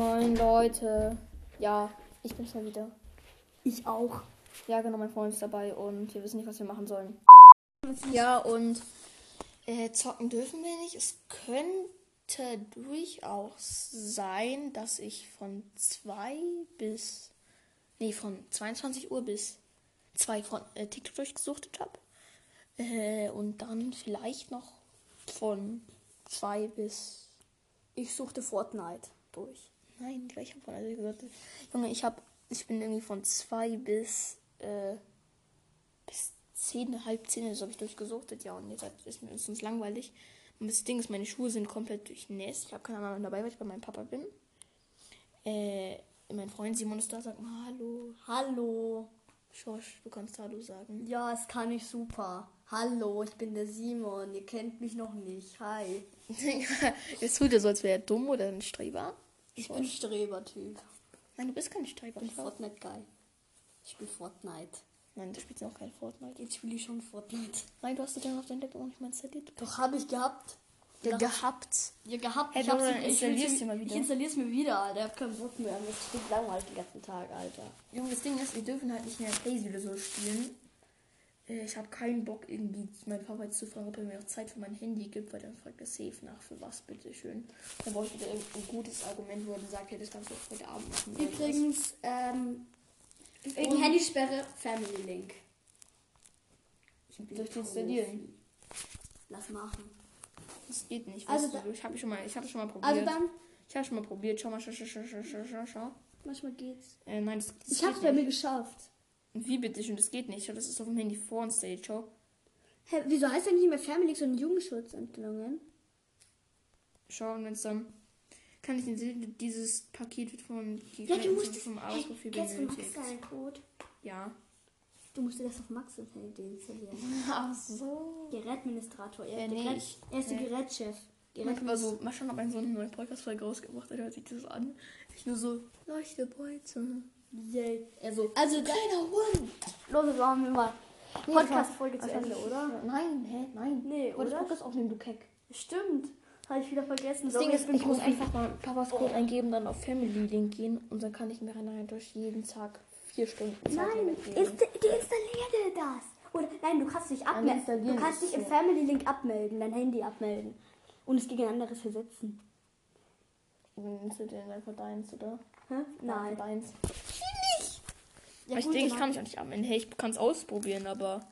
Moin Leute. Ja, ich bin's mal wieder. Ich auch. Ja, genau, mein Freund ist dabei und wir wissen nicht, was wir machen sollen. Ja, und äh, zocken dürfen wir nicht. Es könnte durchaus sein, dass ich von 2 bis. Nee, von 22 Uhr bis 2 von äh, TikTok durchgesuchtet habe. Äh, und dann vielleicht noch von 2 bis. Ich suchte Fortnite durch. Nein, gleich habe also gesagt. Junge, ich habe. Ich bin irgendwie von 2 bis. Äh, bis 10, halb 10 so habe ich durchgesuchtet. Ja, und jetzt ist mir sonst langweilig. Und das Ding ist, meine Schuhe sind komplett durchnässt. Ich habe keine Ahnung dabei, weil ich bei meinem Papa bin. Äh, mein Freund Simon ist da, sagt mal Hallo. Hallo. Schorsch, du kannst Hallo sagen. Ja, es kann ich super. Hallo, ich bin der Simon. Ihr kennt mich noch nicht. Hi. Jetzt tut er so, als wäre er dumm oder ein Streber. Ich bin Streber-Typ. Nein, du bist kein Streber. Ich bin Fortnite-Guy. Ich spiele Fortnite. Nein, du spielst noch kein Fortnite. Jetzt spiele ich schon Fortnite. Nein, du hast es dann auf dein Laptop auch nicht mal installiert. Doch, habe ich gehabt. Ja, gehabt. Ja, gehabt. Hey, ich hab's- installier's dir mal wieder. Ich installier's mir wieder, Alter. Ich hab keinen Bock mehr. Mir ist langweilig den ganzen Tag, Alter. Junge, das Ding ist, wir dürfen halt nicht mehr Playsee oder so spielen. Äh, Ich habe keinen Bock, irgendwie meinen Papa jetzt zu fragen, ob er mir auch Zeit für mein Handy gibt, weil dann fragt er safe nach, für was, bitteschön. Dann brauche ich wieder irgendein gutes Argument, wo er dann sagt, ja, das kannst du auch heute Abend machen. Übrigens, ähm, wegen Handysperre, Family Link. Soll ich die installieren? Lass machen. Das geht nicht. Also da- du, ich habe schon mal, ich habe schon mal probiert. Also dann, ich habe schon mal probiert. Schau mal, schau, schau, schau, schau, schau, schau, manchmal geht's. Äh, nein, das, das Ich hab's geht bei mir geschafft. Wie bitte schön, das geht nicht. Das ist auf dem Handy vorinstalliert. Schau. Hä, wieso heißt denn nicht mehr Family sondern Jugendschutzentwicklungen? Schau, und wenn es dann. Kann ich den, dieses Paket wird von Ja, du musst vom Hey, Arbeitsprofil Max benötigt. seinen Code? Ja. Du musst dir das auf Max installieren. Ach so. Gerätministrator. Er, Ja, ist der nee, ich- er ist der nee. Gerätchef. Manchmal so, mal schon, ob ein so eine neue Podcast-Folge rausgebracht hat, hört sich das an. Ich nur so, leichte Beute. Yay. Er so, Also, da, kleiner Hund. los, jetzt machen wir mal Podcast-Folge das zu Ende, oder? Nein, hä? Nein. Nee, Ich oder? Podcast aufnehmen, du Keck. Stimmt. Habe ich wieder vergessen. Das Ding ist, ich muss einfach mal Papas Code eingeben, dann auf Family Link gehen und dann kann ich mir rein durch jeden Tag vier Stunden Nein, die installiere das. Oder nein, du kannst dich abmelden. Du kannst dich im so. Family Link abmelden, dein Handy abmelden. Und es gegen ein anderes versetzen. Nimmst du den einfach deins, oder? Hä? Nein. Nein. Deins. Ja, ich denke, ich kann mich auch nicht abmelden. Hey, ich kann es ausprobieren, aber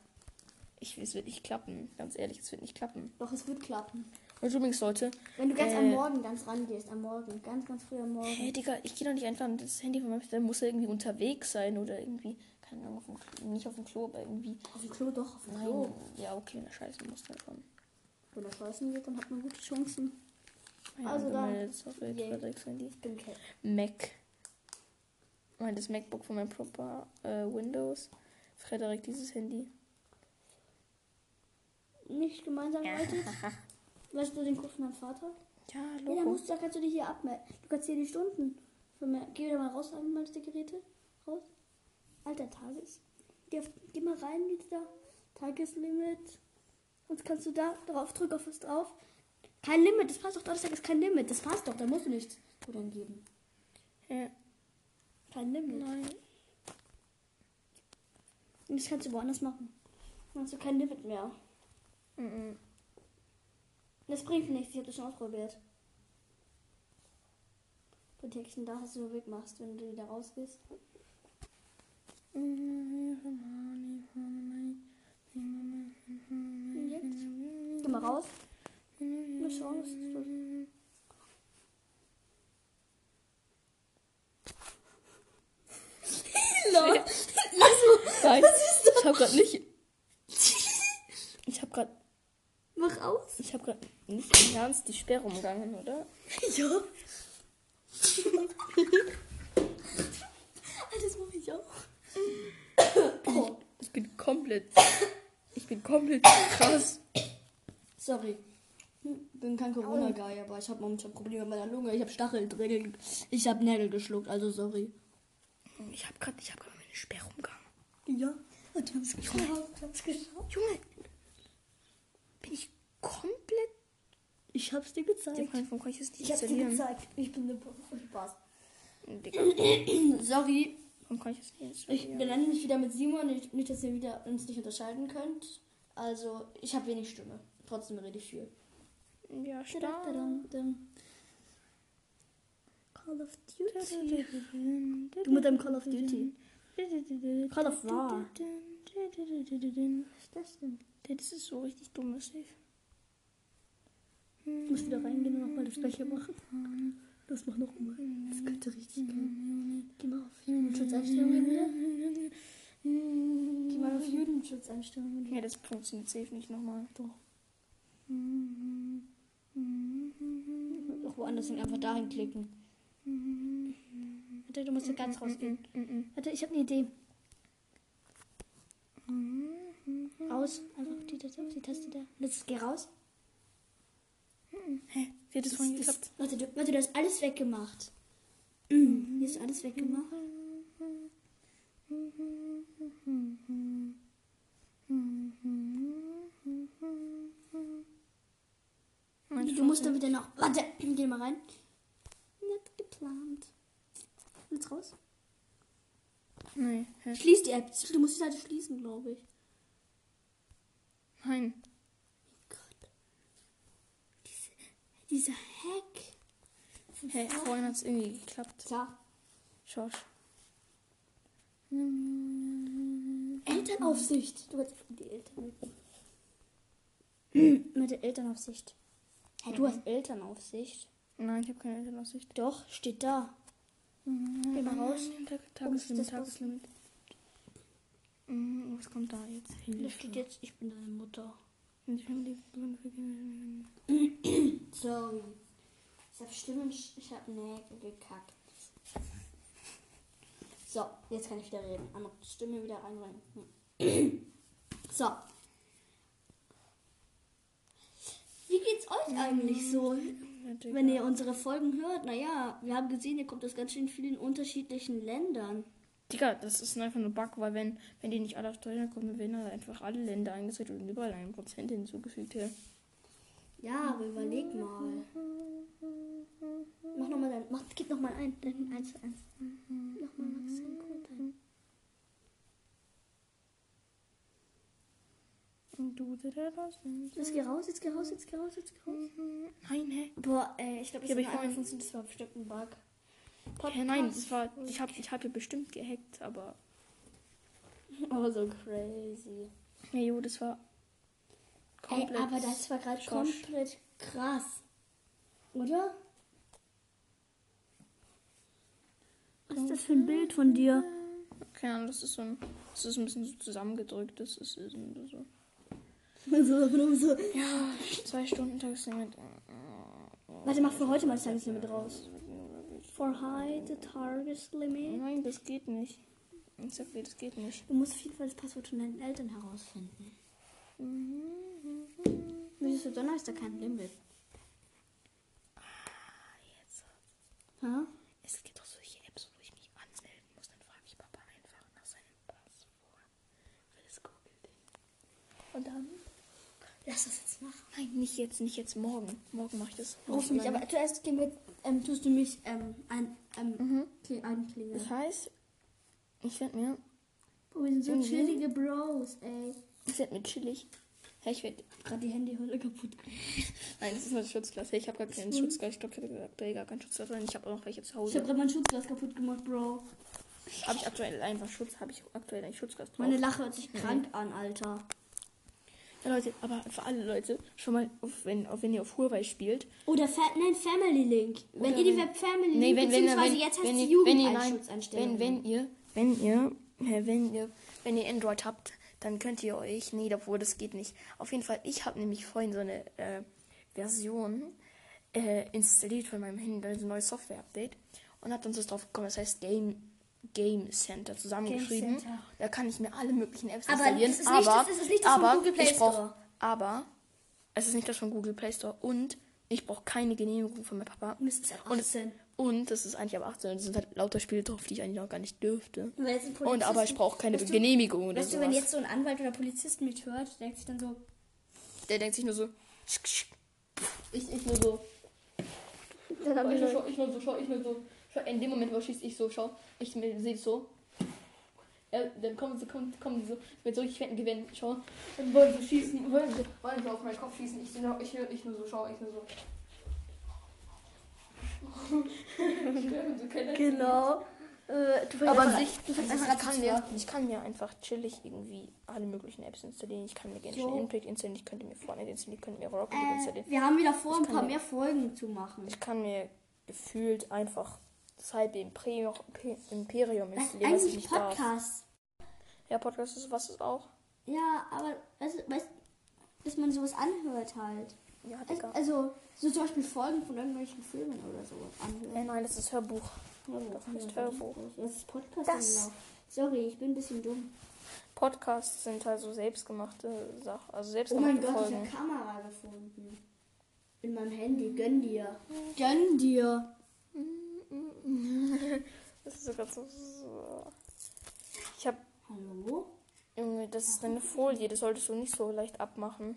ich, es wird nicht klappen. Ganz ehrlich, es wird nicht klappen. Doch, es wird klappen. Und übrigens, Leute, Wenn du ganz Äh. am Morgen ganz rangehst, am Morgen, ganz, ganz früh am Morgen. Hä, Digga, ich gehe doch nicht einfach an das Handy von meinem Vater. muss er irgendwie unterwegs sein oder irgendwie, keine Ahnung, auf dem Klo, nicht auf dem Klo, aber irgendwie. Auf dem Klo doch, auf dem Nein, Klo. ja, okay, na scheiße, muss dann schon. Wenn er scheißen geht, dann hat man gute Chancen. Ja, Also dann- Das auf Yay. Fredericks Handy. Ich bin Cat. Mac. Mein das MacBook von meinem Proper äh, Windows. Frederik dieses Handy. Nicht gemeinsam, Leute. Weißt du den Kurs von deinem Vater? Ja, Ja, Logo. musst du, da kannst du dich hier abmelden. Du kannst hier die Stunden. vermer- Geh wieder mal raus, anmeldest die Geräte. Raus. Alter, Tages. Geh, geh mal rein, da. Tageslimit. Und kannst du da drauf, drück auf was drauf. Kein Limit, das passt doch. Donnerstag ist kein Limit. Das passt doch, da musst du nichts dann geben. Ja, Kein Limit. nein. Und das kannst du woanders machen. Dann hast du kein Limit mehr. Mhm. Das bringt nichts, ich habe das schon ausprobiert. Protection da, dass du nur wegmachst, wenn du wieder rausgehst. Jetzt. Geh mal raus. Mal schauen, was ist das? Nein, ich hab grad nicht. Ich hab grad. Mach aus. Ich hab grad nicht im Ernst die Sperre umgangen, oder? Ja. das mache ich auch. Oh, Ich bin komplett. Ich bin komplett krass. sorry. Hm, Bin kein Corona-Guy, aber ich habe momentan Probleme mit meiner Lunge. Ich habe Stachel drin. Ich habe Nägel geschluckt, also sorry. Ich hab grad, ich hab grad meine Sperre umgangen. Ja, und die haben es geschafft. Die haben's. Junge, bin ich komplett. Ich hab's dir Der gezeigt. Freund von kann ich es nicht Ich hab's dir gezeigt. Ich bin eine Spaß. Digga, Sorry, kann ich das nicht? ich benenne mich wieder mit Simon, nicht, nicht, dass ihr wieder uns nicht unterscheiden könnt. Also, ich habe wenig Stimme. Trotzdem rede ich viel. Ja, stark. Tadadadam. Call of Duty. Du mit deinem Call of Duty. Call of War. Was ist das denn? Das ist so richtig dummes Safe. Du musst wieder reingehen und nochmal das gleiche machen. Das mach nochmal. Das könnte richtig gehen. Geh mal auf Jugendschutzeinstellungen wieder. Geh mal auf Jugendschutzeinstellungen wieder. Ja, das funktioniert safe nicht nochmal. Doch. Auch woanders hin, einfach dahin klicken. Warte, du musst ja ganz rausgehen. Warte, ich habe eine Idee. Raus. Einfach die, die Taste da. Jetzt geh raus. Hä? Wie hat das vorhin geklappt? Warte, du, warte, du hast alles weggemacht. Hier ist alles weggemacht. Du musst dann wieder noch. Warte, geh mal rein. Nicht geplant. Jetzt raus. Nee, hä? Schließ die App. Du musst die Seite schließen, glaube ich. Nein. Gott. Diese, dieser Hack. Hä? Vorhin hat es irgendwie geklappt. Ja. Schorsch. Elternaufsicht. Du hast die Eltern. Mit der Elternaufsicht. Hey, du hast Elternaufsicht. Nein, ich habe keine Elternaussicht. Doch, steht da. Geh mal raus. Oh, Tageslimit, Tageslimit. Mhm, was kommt da jetzt? Da Hilfe. steht jetzt, ich bin deine Mutter. Sorry. Ich hab Stimmen, ich hab Nägel gekackt. So, jetzt kann ich wieder reden. Die Stimme wieder. Hm. So. Wie geht's euch eigentlich so, wenn ihr unsere Folgen hört? Naja, wir haben gesehen, ihr kommt aus ganz schön vielen unterschiedlichen Ländern. Digga, das ist einfach nur Bug, weil wenn, wenn die nicht alle aus Deutschland kommen, werden halt einfach alle Länder eingezeigt und überall ein Prozent hinzugefügt. Ja. Ja, aber überleg mal. Mach nochmal dein. Mach, gib nochmal ein. Dein 1 zu 1. Nochmal Max deinen Code ein. Und du, der da raus. Jetzt geh raus, jetzt geh raus, jetzt geh raus, jetzt geh raus. Nein, hä? Boah, ey, ich glaube, das einmal vorhin- funktioniert. Das war bestimmt ein Bug. Hä, nein, das war. Ich habe ich hab hier bestimmt gehackt, aber. Oh, so crazy. Ja, jo, das war. Ey, aber das war gerade komplett krass. Oder? Was ist das für ein Bild von dir? Keine Ahnung, das ist so ein. Das ist ein bisschen so zusammengedrückt. Das ist So, so, so. ja, zwei Stunden Tageslimit. Warte, mach für heute mal das Tageslimit raus. For high the target limit. Nein, das geht nicht. Ich sag dir, das geht nicht. Du musst auf jeden Fall das Passwort von deinen Eltern herausfinden. Wieso für Donner ist da kein Limit? Jetzt. Ha? Es gibt doch solche Apps, wo ich mich anmelden muss. Dann frage ich Papa einfach nach seinem Passwort. Für das Google-Ding. Und dann? Lass das jetzt machen. Nein, nicht jetzt, nicht jetzt. Morgen. Morgen mache ich das. Ruf mich, aber zuerst gehen wir, ähm, tust du mich ähm, ein, ähm, kling- einklingeln. Das heißt, ich werde mir. Boah, wir sind so Mhm. chillige Bros, ey. Ich werde mir chillig. Hey, ich werde. Gerade die Handyhülle kaputt. Nein, das ist das Schutzglas. Hey, ich habe gar keinen Schutzglas. Ich glaube, ich habe aktuell gar keinen Schutzglas. drin. Ich habe auch noch welche zu Ich habe Hause. gerade mein Schutzglas kaputt gemacht, Bro. Habe ich aktuell einfach Schutz? Habe ich aktuell ein Schutzglas drauf? Meine Lache hört sich krank an, Alter. Ja, Leute, aber für alle Leute, schon mal, auf, wenn, auf, wenn ihr auf Huawei spielt, Oder Fa nein, Family Link. Wenn ihr die Web Family Nee, Link, wenn, wenn, beziehungsweise wenn, jetzt heißt es ihr, wenn wenn, ihr, wenn ihr, wenn ihr, wenn ihr Android habt, dann könnt ihr euch, nee, obwohl das geht nicht. Auf jeden Fall, ich habe nämlich vorhin so eine äh, Version äh, installiert von meinem Handy, also ein neues Software-Update und habe dann so drauf gekommen, das heißt Game Game Center zusammengeschrieben. Game Center. Da kann ich mir alle möglichen Apps Aber installieren. ist nicht- aber, ist nicht das von aber Google Play ich brauch, Store. Aber es ist nicht das von Google Play Store und ich brauche keine Genehmigung von meinem Papa. Und es ist ab Und, es, 18. und das ist eigentlich ab 18 und es sind halt lauter Spiele drauf, die ich eigentlich noch gar nicht dürfte. Und aber ich brauche keine Weißt du- Genehmigung oder Weißt du, sowas. wenn jetzt so ein Anwalt oder Polizist mich hört, denkt sich dann so, Der denkt sich nur so. Ich, ich nur so. Dann ich, wir schau, ich nur so, schau, ich nur so. Schau, in dem Moment, wo schießt ich so, schau, ich sehe so. Ja, dann kommen sie, kommen, kommen sie so mit solchen fetten Gewinnen, schau. Dann wollen sie schießen, wollen sie, wollen sie auf meinen Kopf schießen. Ich, nur, ich, ich nur so, schau, ich nur so. Genau. Äh, du Aber einfach- sich, du also einfach ich, an kann mir, ich kann mir einfach chillig irgendwie alle möglichen Apps installieren. Ich kann mir Genshin Jo. Impact installieren, ich könnte mir Fortnite installieren, ich könnte mir Rocket Äh, installieren. wir haben wieder vor, Ich ein paar mir- mehr Folgen zu machen. Ich kann mir gefühlt einfach das halbe Imperium, Imperium installieren, was ich nicht darf. Podcast? Ja, Podcast ist was ist auch. Ja, aber weißt, du, weißt, dass man sowas anhört halt. Ja, Also, Digga. also so zum Beispiel Folgen von irgendwelchen Filmen oder so Äh, anhören. nein, das ist Hörbuch. Hörbuch, das ja, Hörbuch. Das ist Podcast. Das- genau. Sorry, ich bin ein bisschen dumm. Podcasts sind halt so selbstgemachte Sachen, also Oh selbstgemachte mein Gott, ich Folgen. habe Kamera gefunden. In meinem Handy. Gönn dir. Gönn dir. Das ist sogar so. so. Ich habe Hallo? irgendwie, das ist eine Folie, das solltest du nicht so leicht abmachen.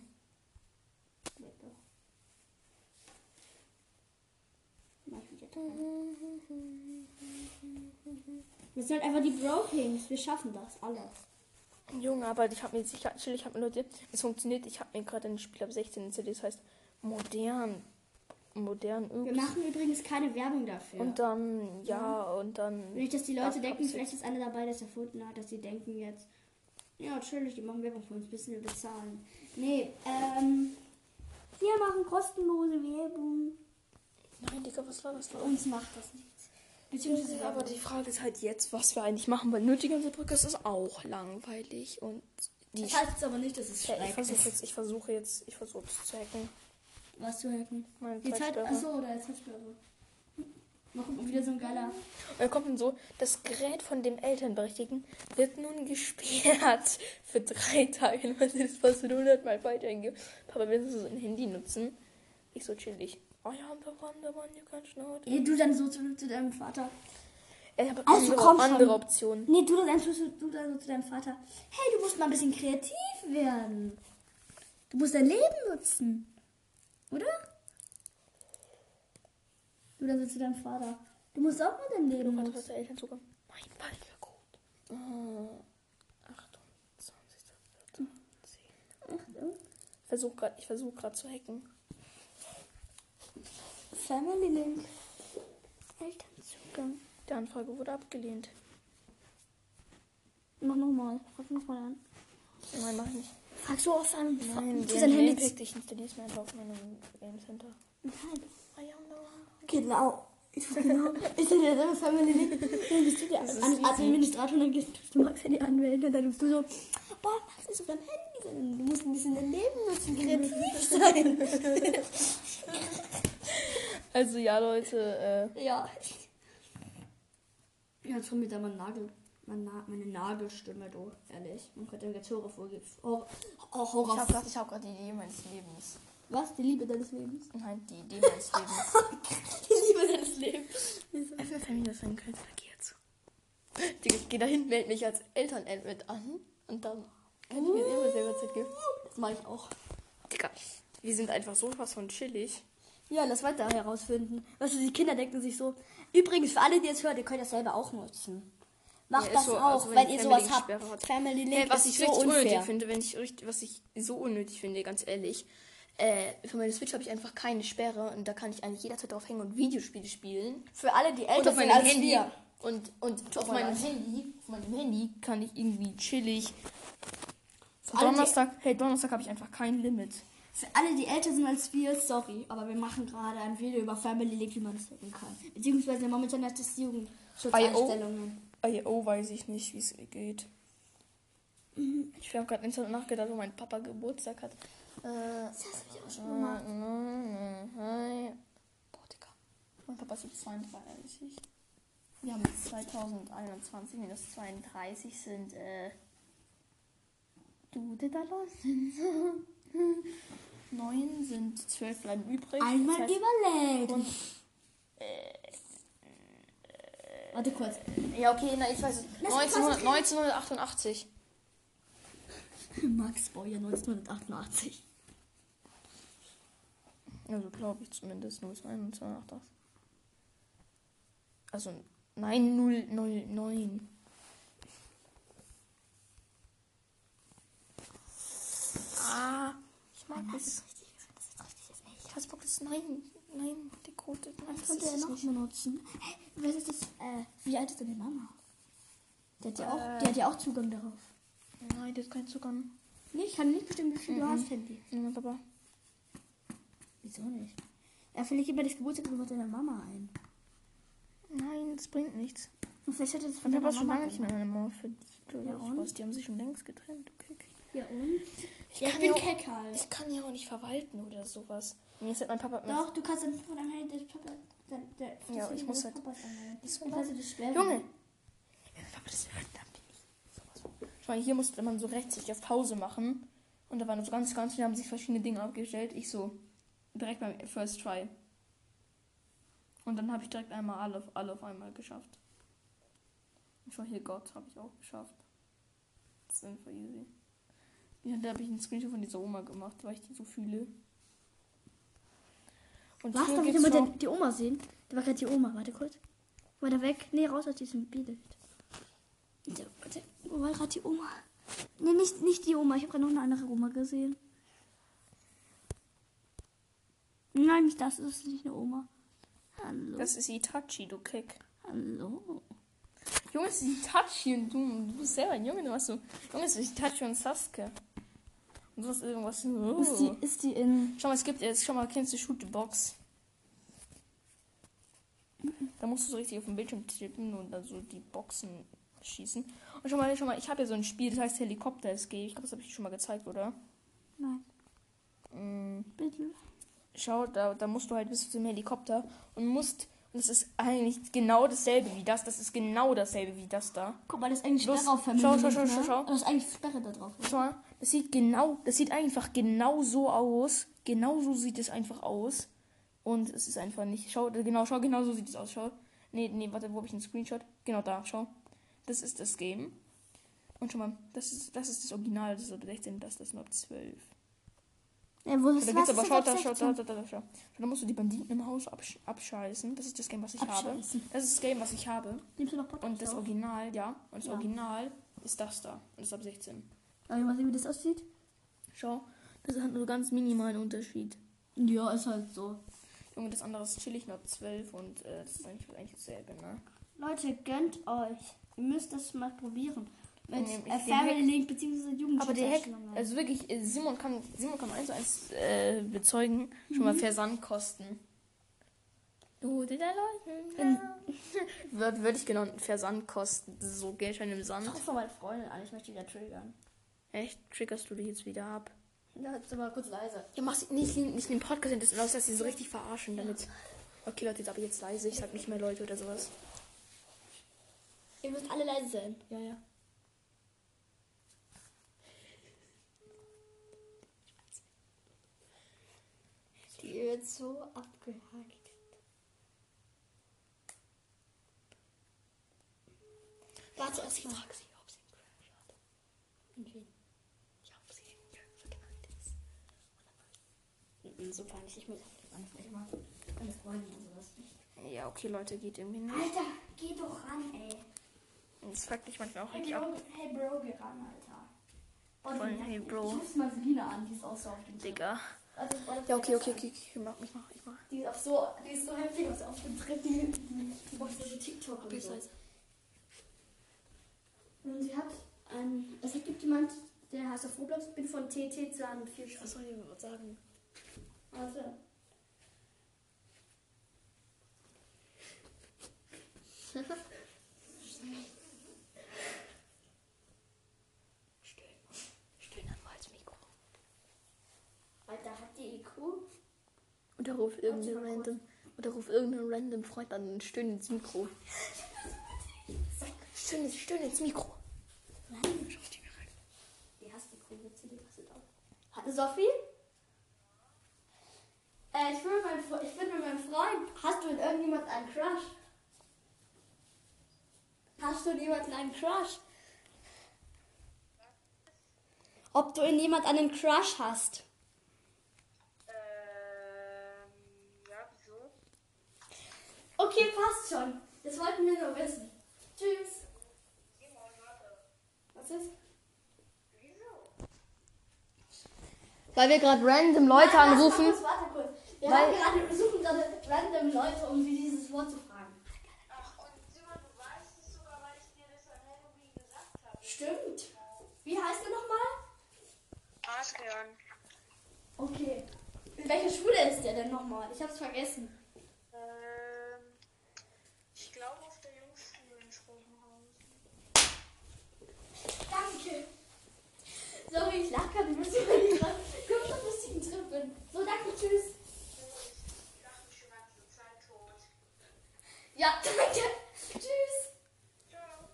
Wir sind einfach die Bro Kings. Wir schaffen das alles. Junge, aber ich habe mir sicher, chill, ich habe mir Leute, es funktioniert, ich habe mir gerade ein Spiel ab 16 installiert, das heißt modern. Modern Wir irgendwie. machen übrigens keine Werbung dafür. Und dann, ja, und dann. Nicht, dass die Leute Ab- denken, vielleicht ist einer dabei, der es erfunden hat, dass sie denken jetzt, ja, natürlich, die machen Werbung für uns, müssen wir bezahlen. Nee, ähm, wir machen kostenlose Werbung. Nein, Digga, was laberst du? Für uns macht das nichts. Beziehungsweise, Ja, aber die Frage ist halt jetzt, was wir eigentlich machen, weil nur die ganze Podcast ist auch langweilig und die. das heißt jetzt aber nicht, dass es Ja, ich schlecht versuche ist. jetzt, ich versuche jetzt, ich versuche es zu hacken. Was zu hacken? Meine Die Zeit, achso, oder jetzt Zeitsperre. Mal gucken, wieder so ein geiler. Und dann kommt dann so, das Gerät von dem Elternberechtigten wird nun gesperrt für drei Tage, weil sie das Passwort 100 Mal weitergeben. Papa, willst du so ein Handy nutzen? Ich so chillig. I am the one, the one you can not. Nee, du dann so zu, zu deinem Vater. Ich habe Also, andere, komm schon. andere Optionen. Nee, du dann, du, du dann so zu deinem Vater. Hey, du musst mal ein bisschen kreativ werden. Du musst dein Leben nutzen. Oder? Du dann so zu deinem Vater. Du musst auch mal dein Leben nutzen. was der Elternzugang? Mein Ballvercode. Oh, 28. 10. Achtung. Versuch grad, ich versuche gerade zu hacken. Family Link. Elternzugang. Die Anfrage wurde abgelehnt. Mach nochmal. Frag nochmal an. Nein, mach ich nicht. Frag so oft an. Nein, der sein Handy. Ich installiere es mir einfach auf meinem Game Center. Nein. One. Genau. Ich genau. Ich sehe dir selber Family Link. Dann bist du der. Administrator und dann gehst du Max Handy anmelden und dann bist du so, boah, Max ist auf deinem Handy, du musst ein bisschen dein Leben nutzen, kreativ sein. Also ja, Leute, äh, ja. Ja, jetzt kommt wieder mein Nagel, mein Na meine Nagelstimme, du, ehrlich. Man könnte jetzt Horror vorgeben. Horror, oh, ich Horror. habe gerade ich hab grad die Idee meines Lebens. Was? Die Liebe deines Lebens? Nein, die Idee meines Lebens. Die Liebe deines Lebens. Einfach Familie sein da geh jetzt. Digga, ich geh dahin, melde mich als Eltern-Admit an und dann kann ich mir immer selber Zeit geben. Das mache ich auch. Digga, wir sind einfach so was von chillig. Ja, lass weiter herausfinden. Weißt du, die Kinder denken sich so, übrigens, für alle, die jetzt hören, ihr könnt das selber auch nutzen. Macht das so, auch, also wenn ihr sowas habt. Hat. Family Link Hey, was ist ich so richtig unnötig unfair. finde, wenn ich richtig, was ich so unnötig finde, ganz ehrlich. Äh, für meine Switch habe ich einfach keine Sperre und da kann ich eigentlich jederzeit drauf hängen und Videospiele spielen. Für alle, die älter sind als Handy. wir. Und, und auf mein meinem. Handy, auf meinem Handy kann ich irgendwie chillig. Für Donnerstag, hey, Donnerstag habe ich einfach kein Limit. für alle, die älter sind als wir, sorry, aber wir machen gerade ein Video über Family Link, wie man das hacken kann. Beziehungsweise momentan hat das Jugendschutzeinstellungen. IO weiß ich nicht, wie es geht. Ich habe gerade instant nachgedacht, wo mein Papa Geburtstag hat. Äh, Das hast du auch schon gemacht. Boah, Digga. Mein Papa ist jetzt 32. Wir haben jetzt 2021, minus 32 sind, äh. Du, da los sind. 9 sind 12 bleiben übrig. Einmal Das heißt, überlegt. und, Warte kurz. ja, okay, na, ich weiß es. Lass uns 1900, was- 1988. Max Baujahr 1988. Also glaube ich zumindest 02188. Also, nein, 009. Ah, ich mag das richtig. Das ist richtig. Das ist echt. Ich hasse Bock, das Nein, nein, die Quote. Nein, das könnte ist er noch nicht. benutzen? Hä, was ist das? Äh, wie alt ist denn die Mama? Der hat ja auch, Äh. der hat ja auch Zugang darauf. Nein, das ist kein Zugang. Nee, ich kann nicht bestimmen, wie viel du Mhm. hast, Handy. Ja, Papa. Wieso nicht? Er vielleicht immer das Geburtstagsnummer deiner Mama ein. Nein, das bringt nichts. Und vielleicht hat er das von deiner ist schon Mama lange nicht mehr meine Mama verdient oder Ja. Die haben sich schon längst getrennt. Okay. Ja, und? Ich Ja, kann ich ja bin auch- keck halt. Ich kann ja auch nicht verwalten oder sowas. Mir ist halt mein Papa. Doch, du kannst dann von deinem Handy des Papa. Dein, der, das Ja, ich muss halt- anmelden. Das Dann kannst du das sperren. Junge! Ja, Papa, das hört dann nicht. Sowas von. Schau mal, hier musste man so rechtzeitig auf Pause machen. Und da waren so ganz, ganz viele, haben sich verschiedene Dinge abgestellt. Ich so, direkt beim First Try. Und dann habe ich direkt einmal alle, auf- alle auf einmal geschafft. Und schau hier, Gott, habe ich auch geschafft. Das ist einfach easy. Ja, da habe ich einen Screenshot von dieser Oma gemacht, weil ich die so fühle. Und Was? Darf ich mal noch- die, Oma sehen? Da war gerade die Oma. Warte kurz. Weiter weg. Nee, raus aus diesem Bild. Da-. Wo war gerade die Oma? Nee, nicht, nicht die Oma. Ich habe gerade noch eine andere Oma gesehen. Nein, nicht das. Das ist nicht eine Oma. Hallo. Das ist Itachi, du Kick. Hallo. Junge, ist Itachi und du, du bist selber ein Junge, du hast so. Junge, ist Itachi und Sasuke. Und du hast irgendwas. Oh. Ist die, ist die in. Schau mal, es gibt jetzt, schau mal, kennst du Shoot the Box? Da musst du so richtig auf dem Bildschirm tippen und dann so die Boxen schießen. Und schau mal, schau mal, ich habe ja so ein Spiel, das heißt Helikopter Escape. Ich glaube, das habe ich dir schon mal gezeigt, oder? Nein, Mm, bitte. schau, da, da musst du halt bis zum Helikopter und musst. Und das ist eigentlich genau dasselbe wie das. Das ist genau dasselbe wie das da. Guck mal, das ist eigentlich Los, Sperre auf schau, schau, Link, schau, ne? schau, schau. Das ist eigentlich Sperre da drauf. Schau mal, das sieht genau, das sieht einfach genau so aus. Genau so sieht es einfach aus. Und es ist einfach nicht. Schau, genau, schau, genau so sieht es aus. Schau. Nee, nee, warte, wo habe ich einen Screenshot? Genau da, schau. Das ist das Game. Und schau mal, das ist das, ist das Original, das ist ab 16, das ist das nur ab 12. Ja, wo Da ist gibt's was aber, schau, ab da, schau, 16? da, da, da, schau. Da musst du die Banditen im Haus absch abscheißen. Das ist das Game, was ich habe. Das ist das Game, was ich habe. Nimmst du noch Podcast Und das auf? Original, ja. Und das Ja. Original ist das da. Und das ist ab 16. Darf ich mal sehen, wie das aussieht? Schau, das hat nur ganz minimalen Unterschied. Ja, ist halt so. Junge, das andere ist chillig noch 12 und äh, das ist eigentlich, eigentlich dasselbe, ne? Leute, gönnt euch. Ihr müsst das mal probieren. Mit äh, Family Link bzw. Jugend. Aber der Hack, also wirklich, äh, Simon kann, Simon kann eins zu eins äh, bezeugen, schon mal Versandkosten. Du, der Leute. Wird, würde ich genannt, Versandkosten. Das so Geldschein im Sand. Ich rufe meine Freundin an, ich möchte wieder triggern. Echt? Triggerst du dich jetzt wieder ab? Ja, jetzt mal kurz leise. Ja, mach nicht, nicht den Podcast, das aus, dass sie so richtig verarschen damit. Okay, Leute, jetzt aber jetzt leise. Ich sag nicht mehr Leute oder sowas. Ihr müsst alle leise sein. Ja, ja. Die wird so abgehackt. Warte erst mal. Frag sie, ob sie einen Crush hat. Und wen? Ja, ob sie einen Crush genannt ist. Mhm, So peinlich, ich muss ansprechen mal. Meine Freundin und sowas nicht. Ja, okay, Leute, geht irgendwie nicht. Alter, geh doch ran, ey. Das fragt mich manchmal auch Hey richtig Bro, ab. hey Bro, geh ran, Alter. Oh, Voll, hey, Bro. Ich ruf mal Selina an, die ist auch so auf dem. Digga. Warte, Ja, okay, okay, okay. Ich mach, ich mach, ich mach. Die ist, auf so, die ist so heftig was auf dem Trip, die, die, macht so TikTok und so. Und sie hat ein, es gibt jemand, der heißt auf Roblox, ich bin von TT zu einem viel Was soll ich mir sagen? Warte. Stöhn. Stöhn dann mal ins Mikro. Alter, hat die IQ? Oder ruf irgendeinen random, oder ruf irgendeinen random Freund an und stöhn ins Mikro. Stöhn, stöhn ins Mikro. Nein. Die hast IQ, jetzt die was auf. Hatte Sophie? Äh, ich bin, mit meinem, mit Freund. Hast du in irgendjemand einen Crush? Hast du in jemanden einen Crush? Ob du in jemand einen Crush hast? Ähm, ja, wieso? Okay, passt schon. Das wollten wir nur wissen. Tschüss. Was ist? Weil wir gerade random Leute Warte, anrufen. Warte, warte kurz. Wir, Weil- haben gerade, wir suchen gerade random Leute, um sie dieses Wort zu fragen. Ach, und Simon, du weißt es sogar, weil ich dir das an Halloween gesagt habe. Stimmt. Wie heißt er nochmal? Adrian. Okay. In welcher Schule ist der denn nochmal? Ich hab's vergessen. Ähm, ich glaube auf der Jungsschule in Schrobenhausen. Danke. Sorry, ich lach gerade ein bisschen, weil ich gerade kurz ein bisschen drin bin. So, danke, tschüss. Ich dachte schon die ganze Zeit tot. Ja, danke. Tschüss. Ciao.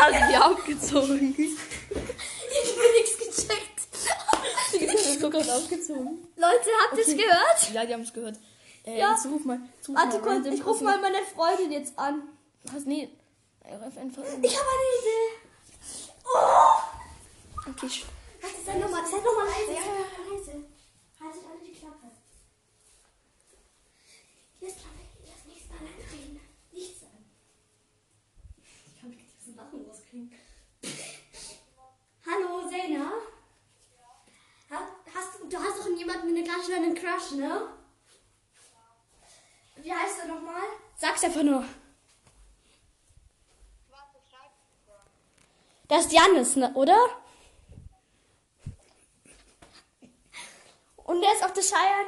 Hat die aufgezogen. Ich hab nichts gecheckt. Die ist so gerade aufgezogen. Leute, habt ihr es gehört? Ja, die haben es gehört. Äh, Ja. jetzt ruf mal. Jetzt ruf Warte mal kurz, ich rufe Person. mal meine Freundin jetzt an. Was? Nee. Ruf. Ich habe eine Idee. Oh! Okay, sch- Warte, sei nochmal, sei nochmal leise. Sei nochmal leise. Haltet alle die Klappe. Das nächste Mal alleine reden. Nichts sagen. Ich kann nicht diesen Lachen rauskriegen. Der Klasse einen Crush, ne? Wie heißt er nochmal? Sag's einfach nur. Das ist Janis, ne, oder? Und der ist auf der Scheiern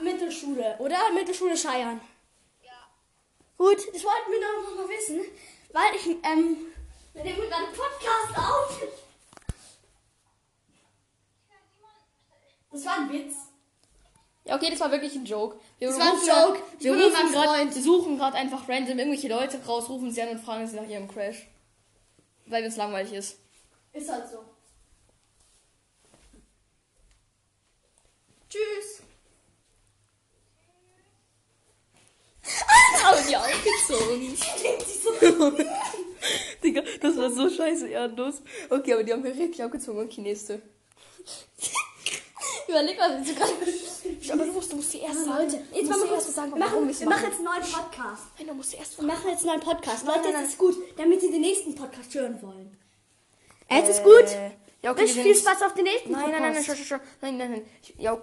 Mittelschule, oder? Mittelschule Scheiern. Ja. Gut, das wollten wir doch noch mal wissen, weil ich, ähm, wir nehmen gerade Podcast auf. Das war ein Witz. Ja, okay, das war wirklich ein Joke. Wir Das war ein Joke. grad- Wir rufen grad, suchen gerade einfach random irgendwelche Leute raus, rufen sie an und fragen sie nach ihrem Crash. Weil es langweilig ist. Ist halt so. Tschüss. Haben die aufgezogen. Digga, das war so scheiße ehrenlos. Okay, aber die haben mir richtig aufgezogen. Okay, nächste. Überleg mal, wenn sie gerade. Aber du musst, du musst die erst sagen. Leute, Du jetzt machen wir, erst sagen, wir, machen, wir machen mache. jetzt einen neuen Podcast. Nein, du musst erst Wir machen jetzt einen neuen Podcast. Nein, Leute, jetzt ist gut, damit Sie den nächsten Podcast hören wollen. Jetzt ist Äh, gut. Ja, okay, viel Spaß auf den nächsten Nein, Podcast. nein, nein, nein. Nein, nein, nein. Ja, okay.